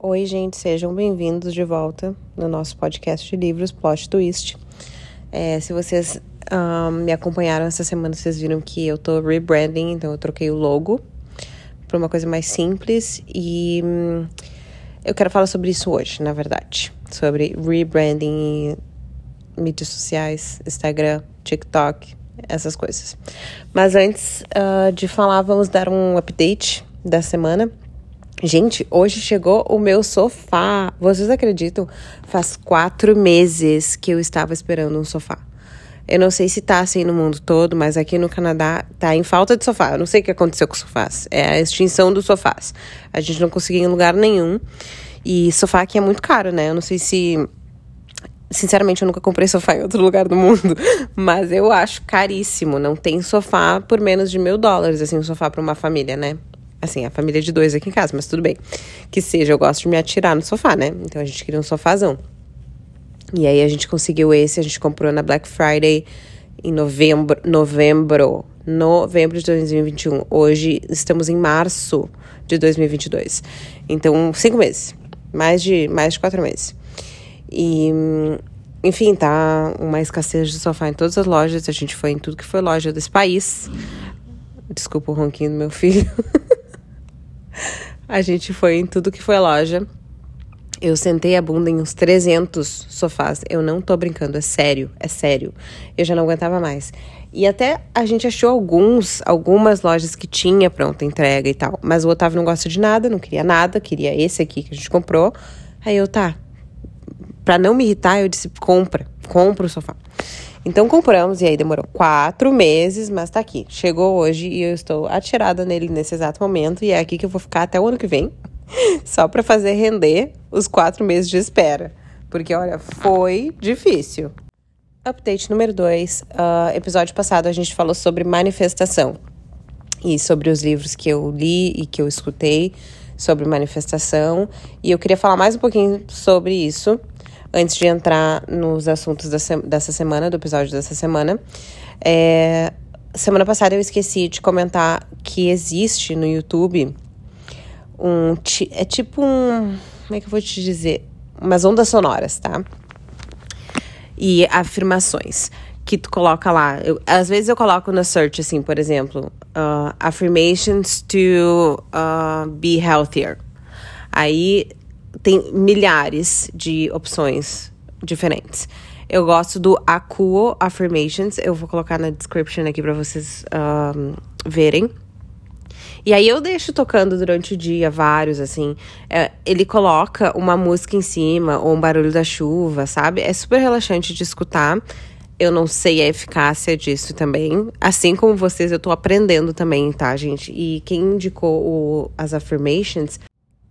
Oi, gente, sejam bem-vindos de volta no nosso podcast de livros Plot Twist. É, se vocês um, me acompanharam essa semana, vocês viram que eu tô rebranding, então eu troquei o logo para uma coisa mais simples e hum, eu quero falar sobre isso hoje, na verdade, sobre rebranding mídias sociais, Instagram, TikTok, essas coisas. Mas antes uh, de falar, vamos dar um update da semana. Gente, hoje chegou o meu sofá. Vocês acreditam? Faz quatro meses que eu estava esperando um sofá. Eu não sei se tá assim no mundo todo, mas aqui no Canadá tá em falta de sofá. Eu não sei o que aconteceu com os sofás. É a extinção dos sofás. A gente não conseguiu em lugar nenhum. E sofá aqui é muito caro, né? Eu não sei se Sinceramente, eu nunca comprei sofá em outro lugar do mundo, mas eu acho caríssimo. Não tem sofá por menos de mil dólares, assim, um sofá para uma família, né? Assim, a família de dois aqui em casa, mas tudo bem. Que seja, eu gosto de me atirar no sofá, né? Então a gente queria um sofazão. E aí a gente conseguiu esse, a gente comprou na Black Friday em novembro, novembro, novembro de 2021. Hoje estamos em março de 2022. Então, cinco meses. Mais de, mais de quatro meses. E, enfim, tá uma escassez de sofá em todas as lojas. A gente foi em tudo que foi loja desse país. Desculpa o ronquinho do meu filho. a gente foi em tudo que foi loja. Eu sentei a bunda em uns 300 sofás. Eu não tô brincando, é sério, é sério. Eu já não aguentava mais. E até a gente achou alguns, algumas lojas que tinha pronta entrega e tal. Mas o Otávio não gosta de nada, não queria nada, queria esse aqui que a gente comprou. Aí eu, tá, para não me irritar, eu disse: compra, compra o sofá. Então compramos, e aí demorou quatro meses, mas tá aqui. Chegou hoje e eu estou atirada nele nesse exato momento, e é aqui que eu vou ficar até o ano que vem, só para fazer render os quatro meses de espera. Porque, olha, foi difícil. Update número 2. Uh, ah, episódio passado a gente falou sobre manifestação e sobre os livros que eu li e que eu escutei sobre manifestação. E eu queria falar mais um pouquinho sobre isso antes de entrar nos assuntos dessa semana, do episódio dessa semana. É, semana passada eu esqueci de comentar que existe no YouTube um. É tipo um. Como é que eu vou te dizer? Umas ondas sonoras, tá? E afirmações que tu coloca lá. Eu, às vezes eu coloco na search, assim, por exemplo, uh, affirmations to uh, be healthier. Aí tem milhares de opções diferentes. Eu gosto do Akuo Affirmations, eu vou colocar na description aqui para vocês um, verem. E aí eu deixo tocando durante o dia, vários, assim. É, ele coloca uma música em cima, ou um barulho da chuva, sabe? É super relaxante de escutar. Eu não sei a eficácia disso também. Assim como vocês, eu tô aprendendo também, tá, gente? E quem indicou o, as affirmations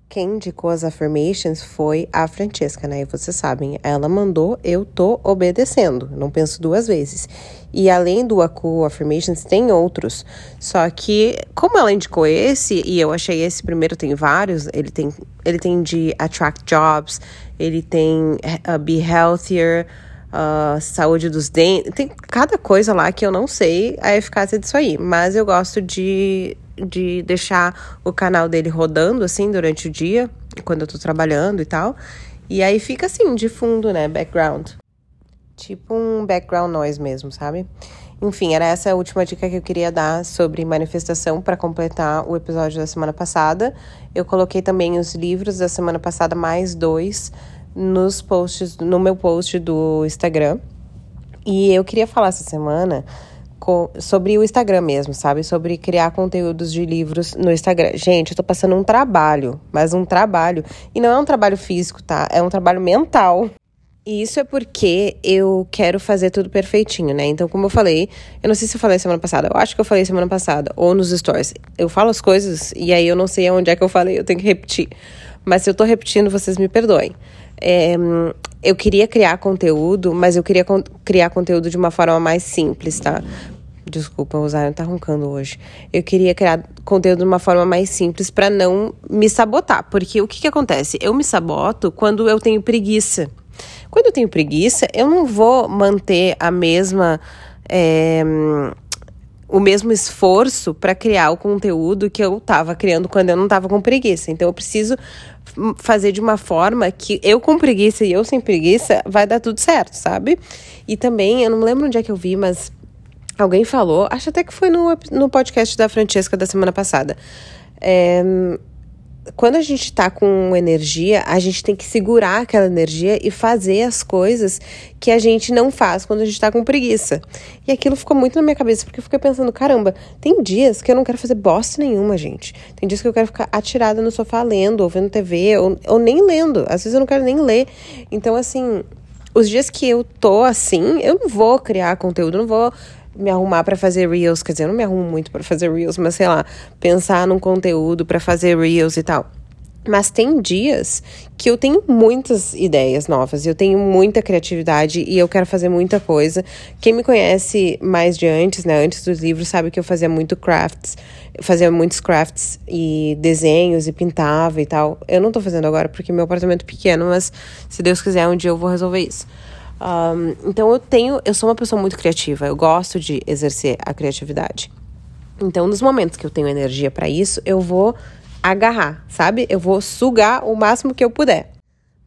quem indicou as affirmations foi a Francesca, né? E vocês sabem, ela mandou, eu tô obedecendo, não penso duas vezes. E além do Aku Affirmations, tem outros. Só que, como ela indicou esse, e eu achei esse primeiro, tem vários, ele tem, ele tem de Attract Jobs, ele tem uh, Be Healthier, uh, Saúde dos Dentes, tem cada coisa lá que eu não sei a eficácia disso aí. Mas eu gosto de de deixar o canal dele rodando assim durante o dia, quando eu tô trabalhando e tal. E aí fica assim, de fundo, né? Background. Tipo um background noise mesmo, sabe? Enfim, era essa a última dica que eu queria dar sobre manifestação para completar o episódio da semana passada. Eu coloquei também os livros da semana passada, mais dois, nos posts, no meu post do Instagram. E eu queria falar essa semana sobre o Instagram mesmo, sabe? Sobre criar conteúdos de livros no Instagram. Gente, eu tô passando um trabalho, mas um trabalho. E não é um trabalho físico, tá? É um trabalho mental. E isso é porque eu quero fazer tudo perfeitinho, né? Então, como eu falei, eu não sei se eu falei semana passada, eu acho que eu falei semana passada, ou nos stories. Eu falo as coisas e aí eu não sei onde é que eu falei, eu tenho que repetir. Mas se eu tô repetindo, vocês me perdoem. É, eu queria criar conteúdo, mas eu queria con criar conteúdo de uma forma mais simples, tá? Desculpa, o Zion tá roncando hoje. Eu queria criar conteúdo de uma forma mais simples para não me sabotar. Porque o que, que acontece? Eu me saboto quando eu tenho preguiça. Quando eu tenho preguiça, eu não vou manter a mesma. É, o mesmo esforço para criar o conteúdo que eu estava criando quando eu não estava com preguiça. Então eu preciso fazer de uma forma que eu com preguiça e eu sem preguiça vai dar tudo certo, sabe? E também, eu não lembro onde é que eu vi, mas alguém falou, acho até que foi no, no podcast da Francesca da semana passada. É, quando a gente tá com energia, a gente tem que segurar aquela energia e fazer as coisas que a gente não faz quando a gente tá com preguiça. E aquilo ficou muito na minha cabeça, porque eu fiquei pensando, caramba, tem dias que eu não quero fazer bosta nenhuma, gente. Tem dias que eu quero ficar atirada no sofá lendo, ou vendo TV, ou, ou nem lendo. Às vezes eu não quero nem ler. Então, assim, os dias que eu tô assim, eu não vou criar conteúdo, não vou me arrumar para fazer reels, quer dizer, eu não me arrumo muito para fazer reels, mas sei lá, pensar num conteúdo para fazer reels e tal. Mas tem dias que eu tenho muitas ideias novas, eu tenho muita criatividade e eu quero fazer muita coisa. Quem me conhece mais de antes, né, antes dos livros, sabe que eu fazia muito crafts, fazia muitos crafts e desenhos e pintava e tal. Eu não tô fazendo agora porque meu apartamento é pequeno, mas se Deus quiser, um dia eu vou resolver isso. Um, então eu tenho, eu sou uma pessoa muito criativa, eu gosto de exercer a criatividade. Então, nos momentos que eu tenho energia para isso, eu vou agarrar, sabe? Eu vou sugar o máximo que eu puder.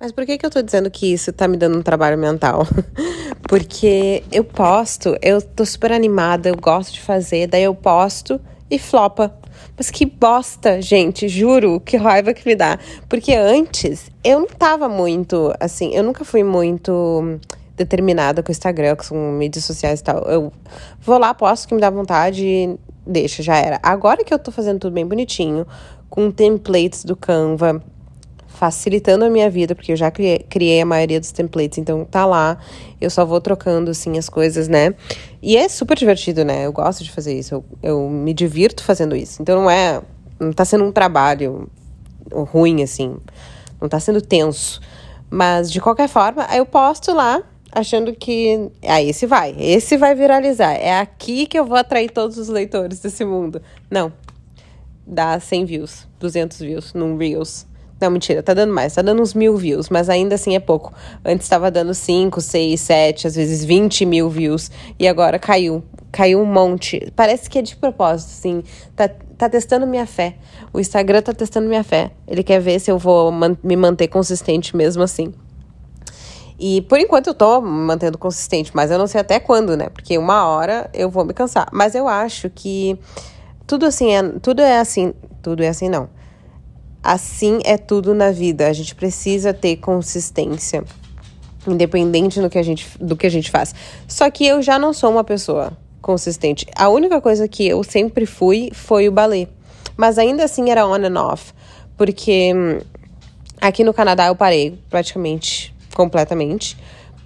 Mas por que, que eu tô dizendo que isso tá me dando um trabalho mental? Porque eu posto, eu tô super animada, eu gosto de fazer, daí eu posto e flopa. Mas que bosta, gente, juro, que raiva que me dá. Porque antes eu não tava muito, assim, eu nunca fui muito determinada com o Instagram, com mídias sociais e tal. Eu vou lá, posto que me dá vontade e deixa, já era. Agora que eu tô fazendo tudo bem bonitinho, com templates do Canva, facilitando a minha vida, porque eu já criei, criei, a maioria dos templates, então tá lá. Eu só vou trocando, assim, as coisas, né? E é super divertido, né? Eu gosto de fazer isso, eu, eu me divirto fazendo isso. Então não é. Não tá sendo um trabalho ruim, assim. Não tá sendo tenso. Mas, de qualquer forma, eu posto lá, achando que. Ah, esse vai. Esse vai viralizar. É aqui que eu vou atrair todos os leitores desse mundo. Não, dá 100 views, 200 views num Reels. Não, mentira, tá dando mais, tá dando uns mil views, mas ainda assim é pouco. Antes estava dando 5, 6, 7, às vezes 20 mil views, e agora caiu. Caiu um monte. Parece que é de propósito, assim. Tá, tá testando minha fé. O Instagram tá testando minha fé. Ele quer ver se eu vou man me manter consistente mesmo assim. E por enquanto eu tô mantendo consistente, mas eu não sei até quando, né? Porque uma hora eu vou me cansar. Mas eu acho que tudo assim é, tudo é assim, tudo é assim não. Assim é tudo na vida. A gente precisa ter consistência, independente do que a gente, do que a gente faz. Só que eu já não sou uma pessoa consistente. A única coisa que eu sempre fui foi o balé. Mas ainda assim era on and off, porque hum, aqui no Canadá eu parei praticamente completamente,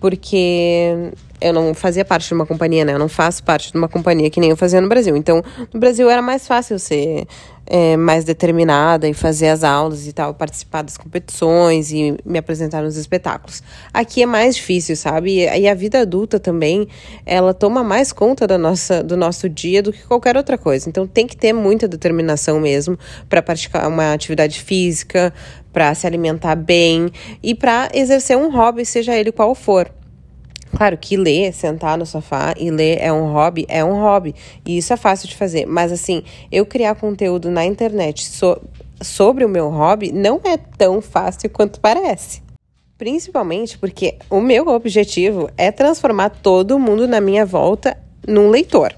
porque eu não fazia parte de uma companhia, né? Eu não faço parte de uma companhia que nem eu fazia no Brasil. Então, no Brasil era mais fácil ser é, mais determinada e fazer as aulas e tal, participar das competições e me apresentar nos espetáculos. Aqui é mais difícil, sabe? E a vida adulta também, ela toma mais conta da nossa, do nosso dia do que qualquer outra coisa. Então, tem que ter muita determinação mesmo para praticar uma atividade física, para se alimentar bem e para exercer um hobby, seja ele qual for. Claro que ler, sentar no sofá e ler é um hobby, é um hobby. E isso é fácil de fazer. Mas assim, eu criar conteúdo na internet so sobre o meu hobby não é tão fácil quanto parece. Principalmente porque o meu objetivo é transformar todo mundo na minha volta num leitor.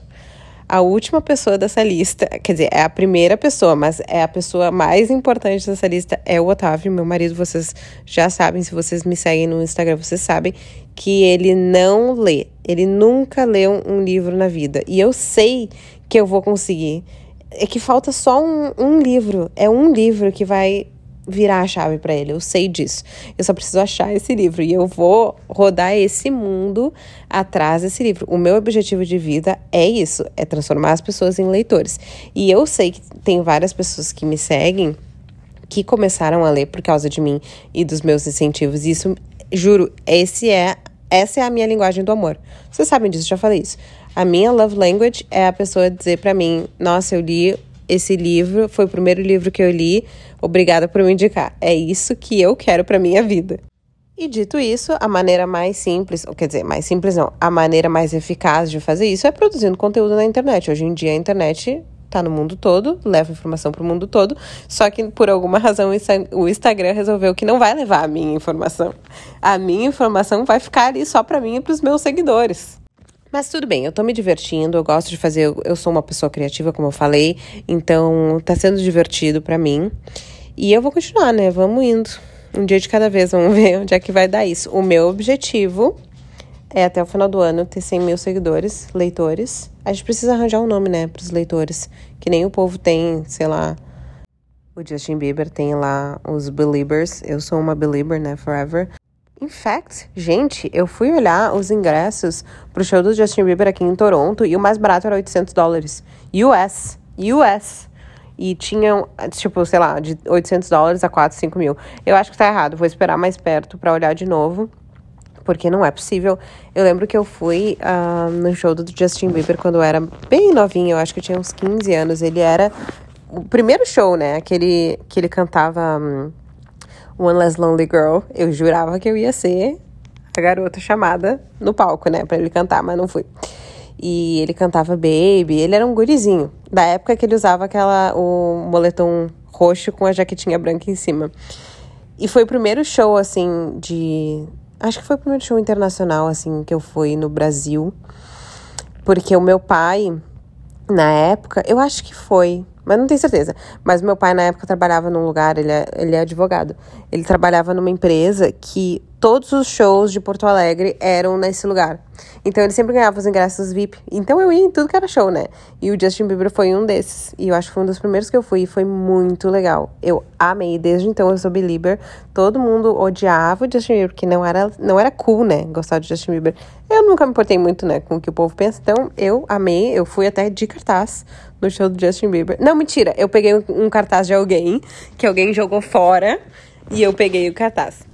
A última pessoa dessa lista, quer dizer, é a primeira pessoa, mas é a pessoa mais importante dessa lista é o Otávio, meu marido. Vocês já sabem, se vocês me seguem no Instagram, vocês sabem que ele não lê. Ele nunca leu um livro na vida. E eu sei que eu vou conseguir. É que falta só um, um livro. É um livro que vai virar a chave para ele. Eu sei disso. Eu só preciso achar esse livro e eu vou rodar esse mundo atrás desse livro. O meu objetivo de vida é isso, é transformar as pessoas em leitores. E eu sei que tem várias pessoas que me seguem que começaram a ler por causa de mim e dos meus incentivos. Isso, juro, esse é essa é a minha linguagem do amor. Vocês sabem disso, já falei isso. A minha love language é a pessoa dizer para mim: "Nossa, eu li esse livro, foi o primeiro livro que eu li. Obrigada por me indicar. É isso que eu quero para minha vida. E dito isso, a maneira mais simples, ou quer dizer, mais simples não, a maneira mais eficaz de fazer isso é produzindo conteúdo na internet. Hoje em dia a internet tá no mundo todo, leva informação para o mundo todo, só que por alguma razão o Instagram resolveu que não vai levar a minha informação. A minha informação vai ficar ali só para mim e para os meus seguidores. Mas tudo bem, eu tô me divertindo, eu gosto de fazer, eu sou uma pessoa criativa, como eu falei, então tá sendo divertido para mim. E eu vou continuar, né? Vamos indo. Um dia de cada vez, vamos ver onde é que vai dar isso. O meu objetivo é até o final do ano ter 100 mil seguidores, leitores. A gente precisa arranjar um nome, né, pros leitores. Que nem o povo tem, sei lá. O Justin Bieber tem lá os Beliebers. Eu sou uma Belieber, né, forever. In fact, gente, eu fui olhar os ingressos pro show do Justin Bieber aqui em Toronto e o mais barato era 800 dólares. US. US. E tinham, tipo, sei lá, de 800 dólares a 4, 5 mil. Eu acho que tá errado. Vou esperar mais perto para olhar de novo. Porque não é possível. Eu lembro que eu fui uh, no show do Justin Bieber quando eu era bem novinha. Eu acho que eu tinha uns 15 anos. Ele era o primeiro show, né? Aquele que ele cantava. Um, One Less Lonely Girl, eu jurava que eu ia ser a garota chamada no palco, né, para ele cantar, mas não fui. E ele cantava Baby, ele era um gurizinho, da época que ele usava aquela o moletom roxo com a jaquetinha branca em cima. E foi o primeiro show assim de acho que foi o primeiro show internacional assim que eu fui no Brasil. Porque o meu pai na época, eu acho que foi, mas não tenho certeza. Mas meu pai, na época, trabalhava num lugar, ele é, ele é advogado. Ele trabalhava numa empresa que todos os shows de Porto Alegre eram nesse lugar. Então ele sempre ganhava os ingressos VIP. Então eu ia em tudo que era show, né? E o Justin Bieber foi um desses. E eu acho que foi um dos primeiros que eu fui e foi muito legal. Eu amei. Desde então eu sou Belieber. Todo mundo odiava o Justin Bieber, porque não era, não era cool, né? Gostar de Justin Bieber. Eu nunca me importei muito, né, com o que o povo pensa. Então eu amei. Eu fui até de cartaz no show do Justin Bieber. Não, mentira. Eu peguei um, cartaz de alguém que alguém jogou fora e eu peguei o cartaz.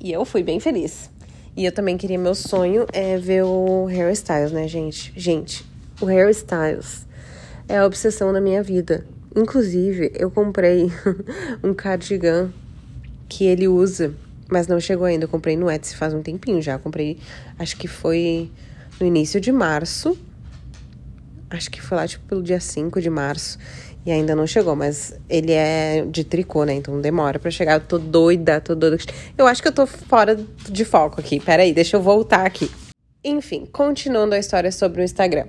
E eu fui bem feliz. E eu também queria, meu sonho é ver o Harry Styles, né, gente? Gente, o Harry Styles é a obsessão da minha vida. Inclusive, eu comprei um cardigan que ele usa, mas não chegou ainda. Eu comprei no Etsy faz um tempinho já. Eu comprei, acho que foi no início de março. Acho que foi lá, tipo, pelo dia 5 de março. E ainda não chegou, mas ele é de tricô, né? Então demora para chegar. Eu tô doida, tô doida. Eu acho que eu tô fora de foco aqui. Peraí, deixa eu voltar aqui. Enfim, continuando a história sobre o Instagram.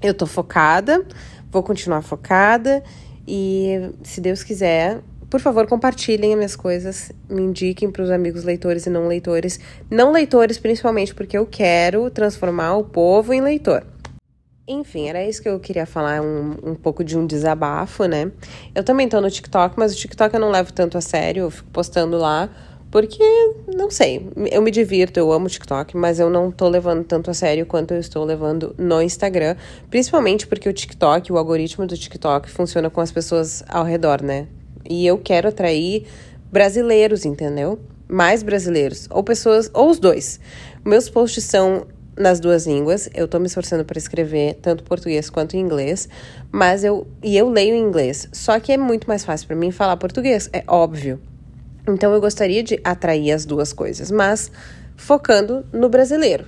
Eu tô focada, vou continuar focada. E se Deus quiser, por favor, compartilhem as minhas coisas, me indiquem para os amigos leitores e não leitores. Não leitores, principalmente, porque eu quero transformar o povo em leitor. Enfim, era isso que eu queria falar, um, um pouco de um desabafo, né? Eu também tô no TikTok, mas o TikTok eu não levo tanto a sério, eu fico postando lá, porque, não sei, eu me divirto, eu amo TikTok, mas eu não tô levando tanto a sério quanto eu estou levando no Instagram, principalmente porque o TikTok, o algoritmo do TikTok funciona com as pessoas ao redor, né? E eu quero atrair brasileiros, entendeu? Mais brasileiros, ou pessoas, ou os dois. Meus posts são nas duas línguas. Eu tô me esforçando para escrever tanto português quanto inglês, mas eu e eu leio inglês. Só que é muito mais fácil para mim falar português, é óbvio. Então eu gostaria de atrair as duas coisas, mas focando no brasileiro.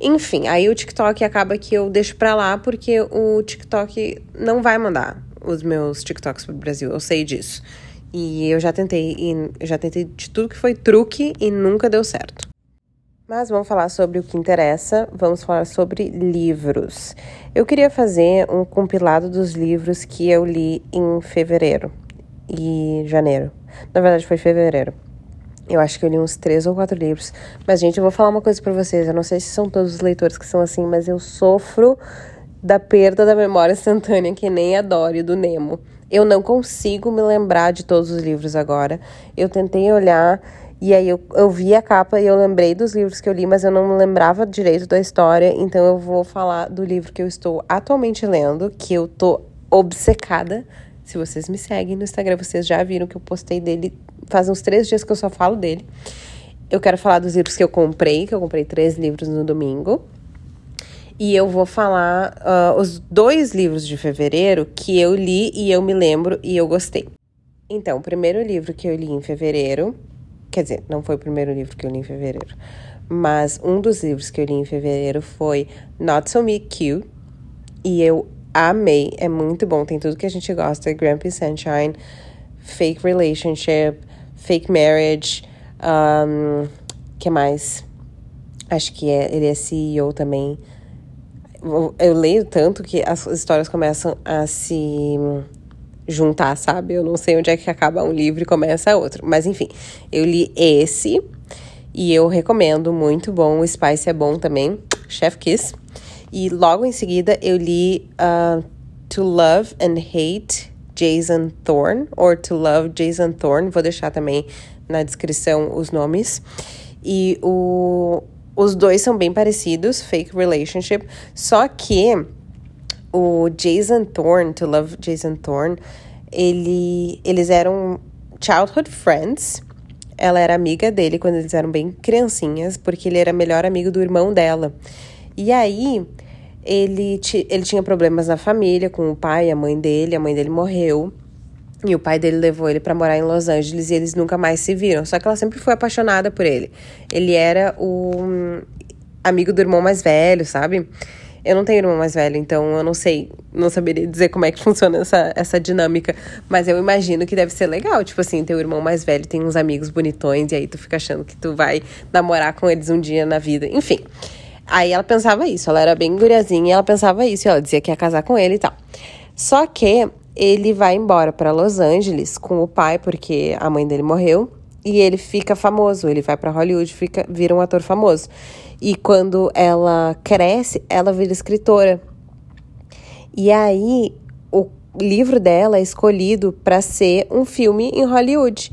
Enfim, aí o TikTok acaba que eu deixo pra lá porque o TikTok não vai mandar os meus TikToks pro Brasil, eu sei disso. E eu já tentei, e já tentei de tudo que foi truque e nunca deu certo. Mas vamos falar sobre o que interessa, vamos falar sobre livros. Eu queria fazer um compilado dos livros que eu li em fevereiro e janeiro. Na verdade, foi fevereiro. Eu acho que eu li uns três ou quatro livros. Mas, gente, eu vou falar uma coisa para vocês. Eu não sei se são todos os leitores que são assim, mas eu sofro da perda da memória instantânea, que nem a Dory do Nemo. Eu não consigo me lembrar de todos os livros agora. Eu tentei olhar e aí eu, eu vi a capa e eu lembrei dos livros que eu li, mas eu não lembrava direito da história. Então eu vou falar do livro que eu estou atualmente lendo, que eu tô obcecada. Se vocês me seguem no Instagram, vocês já viram que eu postei dele faz uns três dias que eu só falo dele. Eu quero falar dos livros que eu comprei, que eu comprei três livros no domingo. E eu vou falar uh, os dois livros de fevereiro que eu li e eu me lembro e eu gostei. Então, o primeiro livro que eu li em fevereiro Quer dizer, não foi o primeiro livro que eu li em fevereiro. Mas um dos livros que eu li em fevereiro foi Not So Me Cute. E eu amei. É muito bom. Tem tudo que a gente gosta. Grumpy Sunshine, Fake Relationship, Fake Marriage. Um, que mais? Acho que é, ele é CEO também. Eu leio tanto que as histórias começam a se juntar, sabe? Eu não sei onde é que acaba um livro e começa outro. Mas enfim, eu li esse e eu recomendo, muito bom. O Spice é bom também, Chef Kiss. E logo em seguida eu li uh, To Love and Hate Jason Thorne, or To Love Jason Thorne. Vou deixar também na descrição os nomes. E o, os dois são bem parecidos, Fake Relationship, só que o Jason Thorne, To Love Jason Thorne, ele, eles eram childhood friends. Ela era amiga dele quando eles eram bem criancinhas, porque ele era melhor amigo do irmão dela. E aí, ele, ele tinha problemas na família com o pai e a mãe dele, a mãe dele morreu. E o pai dele levou ele para morar em Los Angeles e eles nunca mais se viram. Só que ela sempre foi apaixonada por ele. Ele era o amigo do irmão mais velho, sabe? Eu não tenho irmão mais velho, então eu não sei, não saberia dizer como é que funciona essa, essa dinâmica. Mas eu imagino que deve ser legal. Tipo assim, teu irmão mais velho tem uns amigos bonitões e aí tu fica achando que tu vai namorar com eles um dia na vida. Enfim. Aí ela pensava isso, ela era bem guriazinha e ela pensava isso, e ela dizia que ia casar com ele e tal. Só que ele vai embora para Los Angeles com o pai, porque a mãe dele morreu, e ele fica famoso, ele vai para Hollywood, fica vira um ator famoso. E quando ela cresce, ela vira escritora. E aí o livro dela é escolhido para ser um filme em Hollywood.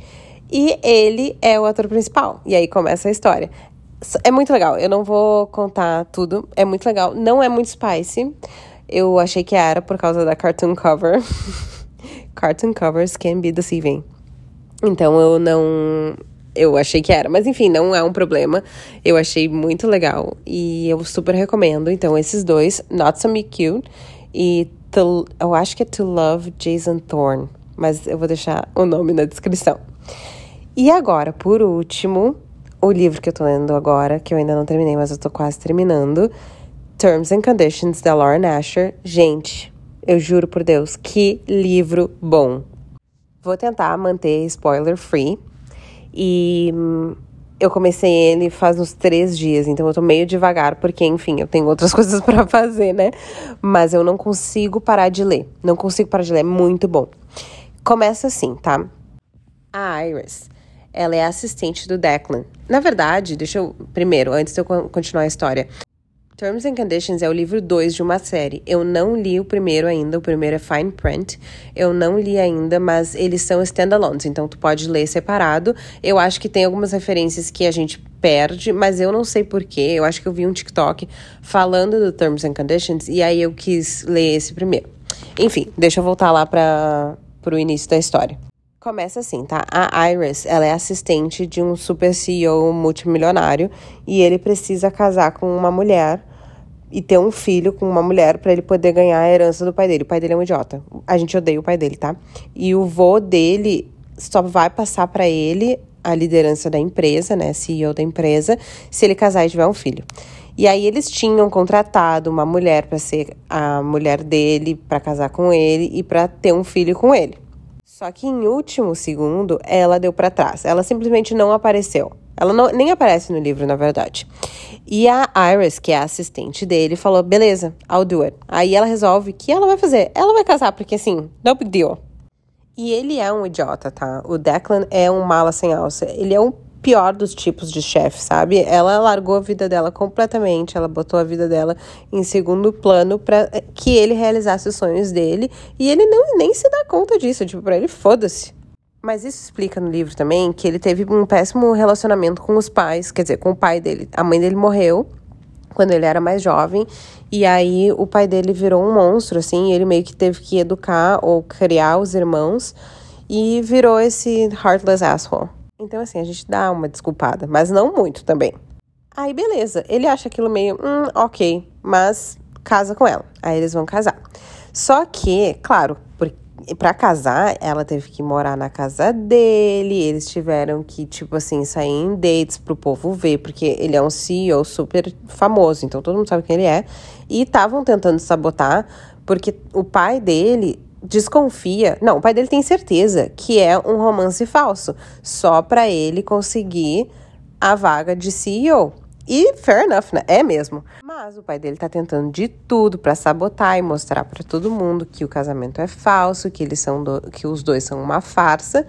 E ele é o ator principal. E aí começa a história. É muito legal. Eu não vou contar tudo. É muito legal. Não é muito spicy. Eu achei que era por causa da cartoon cover. cartoon covers can be deceiving. Então eu não. Eu achei que era. Mas enfim, não é um problema. Eu achei muito legal. E eu super recomendo. Então, esses dois, Not So Me Cute e to, eu acho que é To Love Jason Thorne. Mas eu vou deixar o nome na descrição. E agora, por último, o livro que eu tô lendo agora, que eu ainda não terminei, mas eu tô quase terminando. Terms and Conditions, da Laura Nasher. Gente, eu juro por Deus, que livro bom. Vou tentar manter spoiler free. E hum, eu comecei ele faz uns três dias, então eu tô meio devagar, porque, enfim, eu tenho outras coisas para fazer, né? Mas eu não consigo parar de ler. Não consigo parar de ler, é muito bom. Começa assim, tá? A Iris ela é assistente do Declan. Na verdade, deixa eu. Primeiro, antes de eu continuar a história. Terms and Conditions é o livro 2 de uma série. Eu não li o primeiro ainda, o primeiro é Fine Print. Eu não li ainda, mas eles são standalones, então tu pode ler separado. Eu acho que tem algumas referências que a gente perde, mas eu não sei porquê. Eu acho que eu vi um TikTok falando do Terms and Conditions e aí eu quis ler esse primeiro. Enfim, deixa eu voltar lá para o início da história. Começa assim, tá? A Iris, ela é assistente de um super CEO multimilionário e ele precisa casar com uma mulher e ter um filho com uma mulher para ele poder ganhar a herança do pai dele. O pai dele é um idiota. A gente odeia o pai dele, tá? E o vô dele só vai passar para ele a liderança da empresa, né, CEO da empresa, se ele casar e tiver um filho. E aí eles tinham contratado uma mulher para ser a mulher dele, para casar com ele e para ter um filho com ele. Só que em último segundo, ela deu para trás. Ela simplesmente não apareceu. Ela não, nem aparece no livro, na verdade. E a Iris, que é a assistente dele, falou: beleza, I'll do it. Aí ela resolve que ela vai fazer. Ela vai casar, porque assim, no big deal. E ele é um idiota, tá? O Declan é um mala sem alça. Ele é um pior dos tipos de chefe, sabe? Ela largou a vida dela completamente, ela botou a vida dela em segundo plano para que ele realizasse os sonhos dele e ele não nem se dá conta disso, tipo, para ele foda-se. Mas isso explica no livro também que ele teve um péssimo relacionamento com os pais, quer dizer, com o pai dele. A mãe dele morreu quando ele era mais jovem, e aí o pai dele virou um monstro, assim, ele meio que teve que educar ou criar os irmãos e virou esse heartless asshole. Então, assim, a gente dá uma desculpada, mas não muito também. Aí, beleza, ele acha aquilo meio, hum, ok, mas casa com ela. Aí eles vão casar. Só que, claro, para casar, ela teve que morar na casa dele, eles tiveram que, tipo assim, sair em dates pro povo ver, porque ele é um CEO super famoso, então todo mundo sabe quem ele é. E estavam tentando sabotar, porque o pai dele desconfia. Não, o pai dele tem certeza que é um romance falso, só para ele conseguir a vaga de CEO. E fair enough, né? É mesmo. Mas o pai dele tá tentando de tudo para sabotar e mostrar para todo mundo que o casamento é falso, que eles são do... que os dois são uma farsa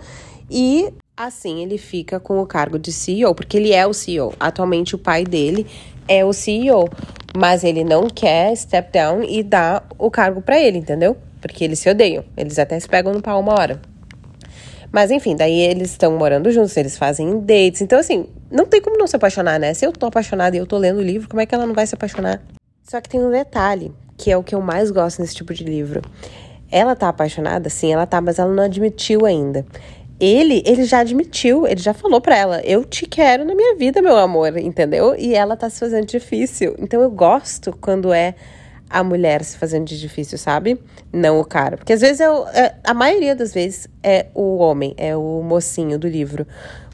e assim ele fica com o cargo de CEO, porque ele é o CEO. Atualmente o pai dele é o CEO, mas ele não quer step down e dar o cargo para ele, entendeu? Porque eles se odeiam. Eles até se pegam no pau uma hora. Mas enfim, daí eles estão morando juntos, eles fazem dates. Então, assim, não tem como não se apaixonar, né? Se eu tô apaixonada e eu tô lendo o livro, como é que ela não vai se apaixonar? Só que tem um detalhe, que é o que eu mais gosto nesse tipo de livro. Ela tá apaixonada? Sim, ela tá, mas ela não admitiu ainda. Ele, ele já admitiu, ele já falou para ela: "Eu te quero na minha vida, meu amor", entendeu? E ela tá se fazendo difícil. Então eu gosto quando é a mulher se fazendo de difícil, sabe? Não o cara. Porque às vezes é, o, é, a maioria das vezes é o homem, é o mocinho do livro,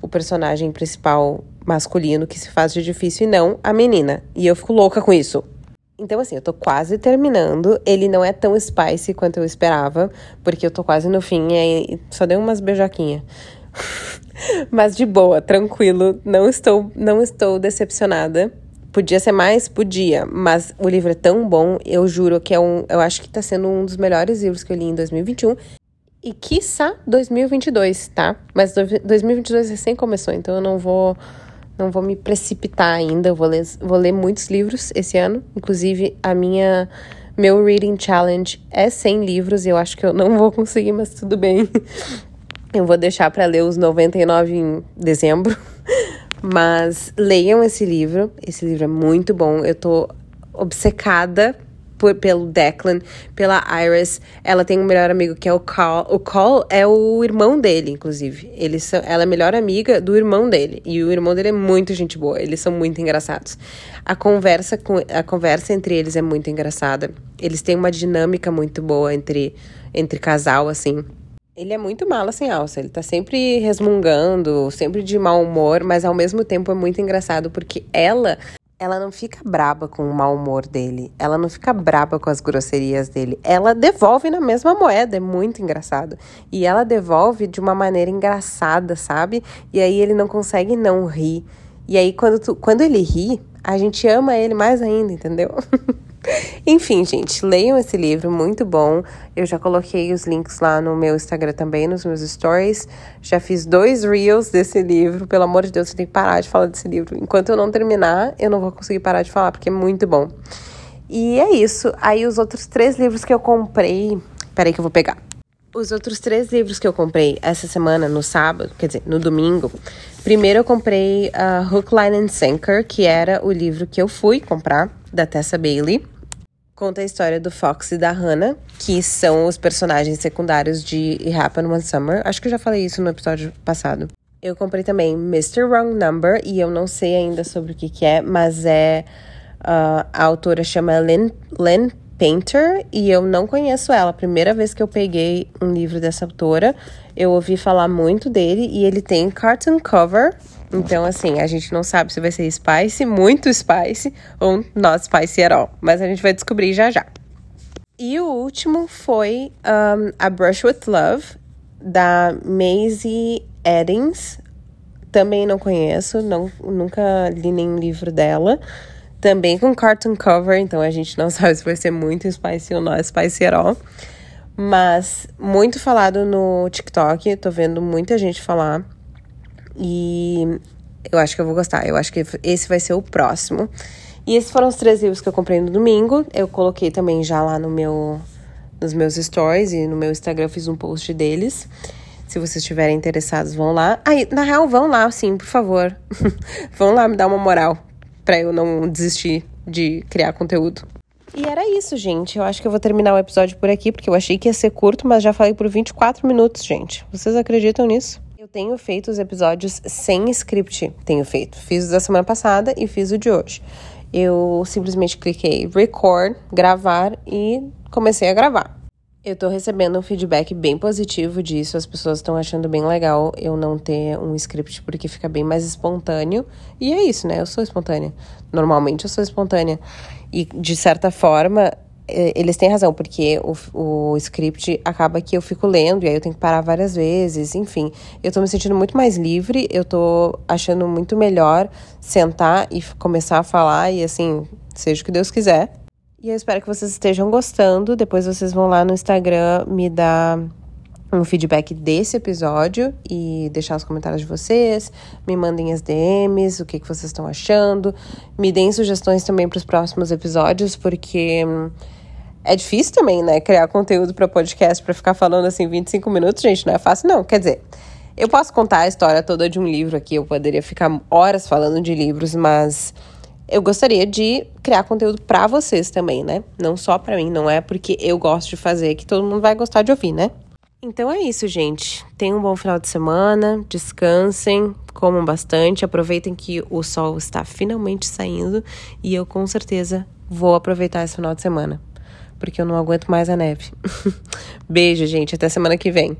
o personagem principal masculino que se faz de difícil e não a menina. E eu fico louca com isso. Então, assim, eu tô quase terminando. Ele não é tão spicy quanto eu esperava, porque eu tô quase no fim e só dei umas beijoquinhas. Mas de boa, tranquilo, não estou, não estou decepcionada. Podia ser mais? Podia, mas o livro é tão bom, eu juro que é um. Eu acho que tá sendo um dos melhores livros que eu li em 2021 e quiçá 2022, tá? Mas 2022 recém começou, então eu não vou não vou me precipitar ainda. Eu vou ler, vou ler muitos livros esse ano, inclusive a minha meu reading challenge é 100 livros e eu acho que eu não vou conseguir, mas tudo bem. Eu vou deixar para ler os 99 em dezembro. Mas leiam esse livro, esse livro é muito bom. Eu tô obcecada por, pelo Declan, pela Iris. Ela tem um melhor amigo que é o Call. O Call é o irmão dele, inclusive. Eles são, ela é melhor amiga do irmão dele. E o irmão dele é muito gente boa. Eles são muito engraçados. A conversa, com, a conversa entre eles é muito engraçada. Eles têm uma dinâmica muito boa entre, entre casal, assim. Ele é muito mala sem alça, ele tá sempre resmungando, sempre de mau humor, mas ao mesmo tempo é muito engraçado porque ela ela não fica braba com o mau humor dele, ela não fica braba com as grosserias dele, ela devolve na mesma moeda, é muito engraçado. E ela devolve de uma maneira engraçada, sabe? E aí ele não consegue não rir. E aí quando, tu, quando ele ri, a gente ama ele mais ainda, entendeu? Enfim, gente, leiam esse livro, muito bom. Eu já coloquei os links lá no meu Instagram também, nos meus stories. Já fiz dois reels desse livro. Pelo amor de Deus, você tem que parar de falar desse livro. Enquanto eu não terminar, eu não vou conseguir parar de falar, porque é muito bom. E é isso. Aí os outros três livros que eu comprei. Peraí que eu vou pegar. Os outros três livros que eu comprei essa semana, no sábado, quer dizer, no domingo. Primeiro eu comprei uh, Hook, Line and Sinker, que era o livro que eu fui comprar, da Tessa Bailey. Conta a história do Fox e da Hannah, que são os personagens secundários de It Happened One Summer. Acho que eu já falei isso no episódio passado. Eu comprei também Mr. Wrong Number, e eu não sei ainda sobre o que, que é, mas é. Uh, a autora chama Lynn, Lynn Painter, e eu não conheço ela. Primeira vez que eu peguei um livro dessa autora, eu ouvi falar muito dele, e ele tem cartoon cover então, assim, a gente não sabe se vai ser spicy, muito spicy, ou not spicy at all. Mas a gente vai descobrir já já. E o último foi um, A Brush with Love, da Maisie Eddings. Também não conheço, não, nunca li nenhum livro dela. Também com cartoon cover, então a gente não sabe se vai ser muito spicy ou not spicy at all. Mas muito falado no TikTok, tô vendo muita gente falar. E eu acho que eu vou gostar. Eu acho que esse vai ser o próximo. E esses foram os três livros que eu comprei no domingo. Eu coloquei também já lá no meu, nos meus stories e no meu Instagram eu fiz um post deles. Se vocês estiverem interessados, vão lá. Aí, na real, vão lá, sim, por favor. vão lá me dar uma moral para eu não desistir de criar conteúdo. E era isso, gente. Eu acho que eu vou terminar o episódio por aqui, porque eu achei que ia ser curto, mas já falei por 24 minutos, gente. Vocês acreditam nisso? Eu tenho feito os episódios sem script. Tenho feito. Fiz o da semana passada e fiz o de hoje. Eu simplesmente cliquei record, gravar e comecei a gravar. Eu tô recebendo um feedback bem positivo disso, as pessoas estão achando bem legal eu não ter um script porque fica bem mais espontâneo. E é isso, né? Eu sou espontânea. Normalmente eu sou espontânea. E de certa forma, eles têm razão, porque o, o script acaba que eu fico lendo e aí eu tenho que parar várias vezes, enfim. Eu tô me sentindo muito mais livre, eu tô achando muito melhor sentar e começar a falar e assim, seja o que Deus quiser. E eu espero que vocês estejam gostando. Depois vocês vão lá no Instagram me dar um feedback desse episódio e deixar os comentários de vocês, me mandem as DMs, o que, que vocês estão achando, me deem sugestões também para os próximos episódios, porque hum, é difícil também, né, criar conteúdo para podcast para ficar falando assim 25 minutos, gente, não é fácil não. Quer dizer, eu posso contar a história toda de um livro aqui, eu poderia ficar horas falando de livros, mas eu gostaria de criar conteúdo para vocês também, né? Não só para mim, não é porque eu gosto de fazer que todo mundo vai gostar de ouvir, né? Então é isso, gente. Tenham um bom final de semana, descansem, comam bastante, aproveitem que o sol está finalmente saindo e eu com certeza vou aproveitar esse final de semana, porque eu não aguento mais a neve. Beijo, gente, até semana que vem.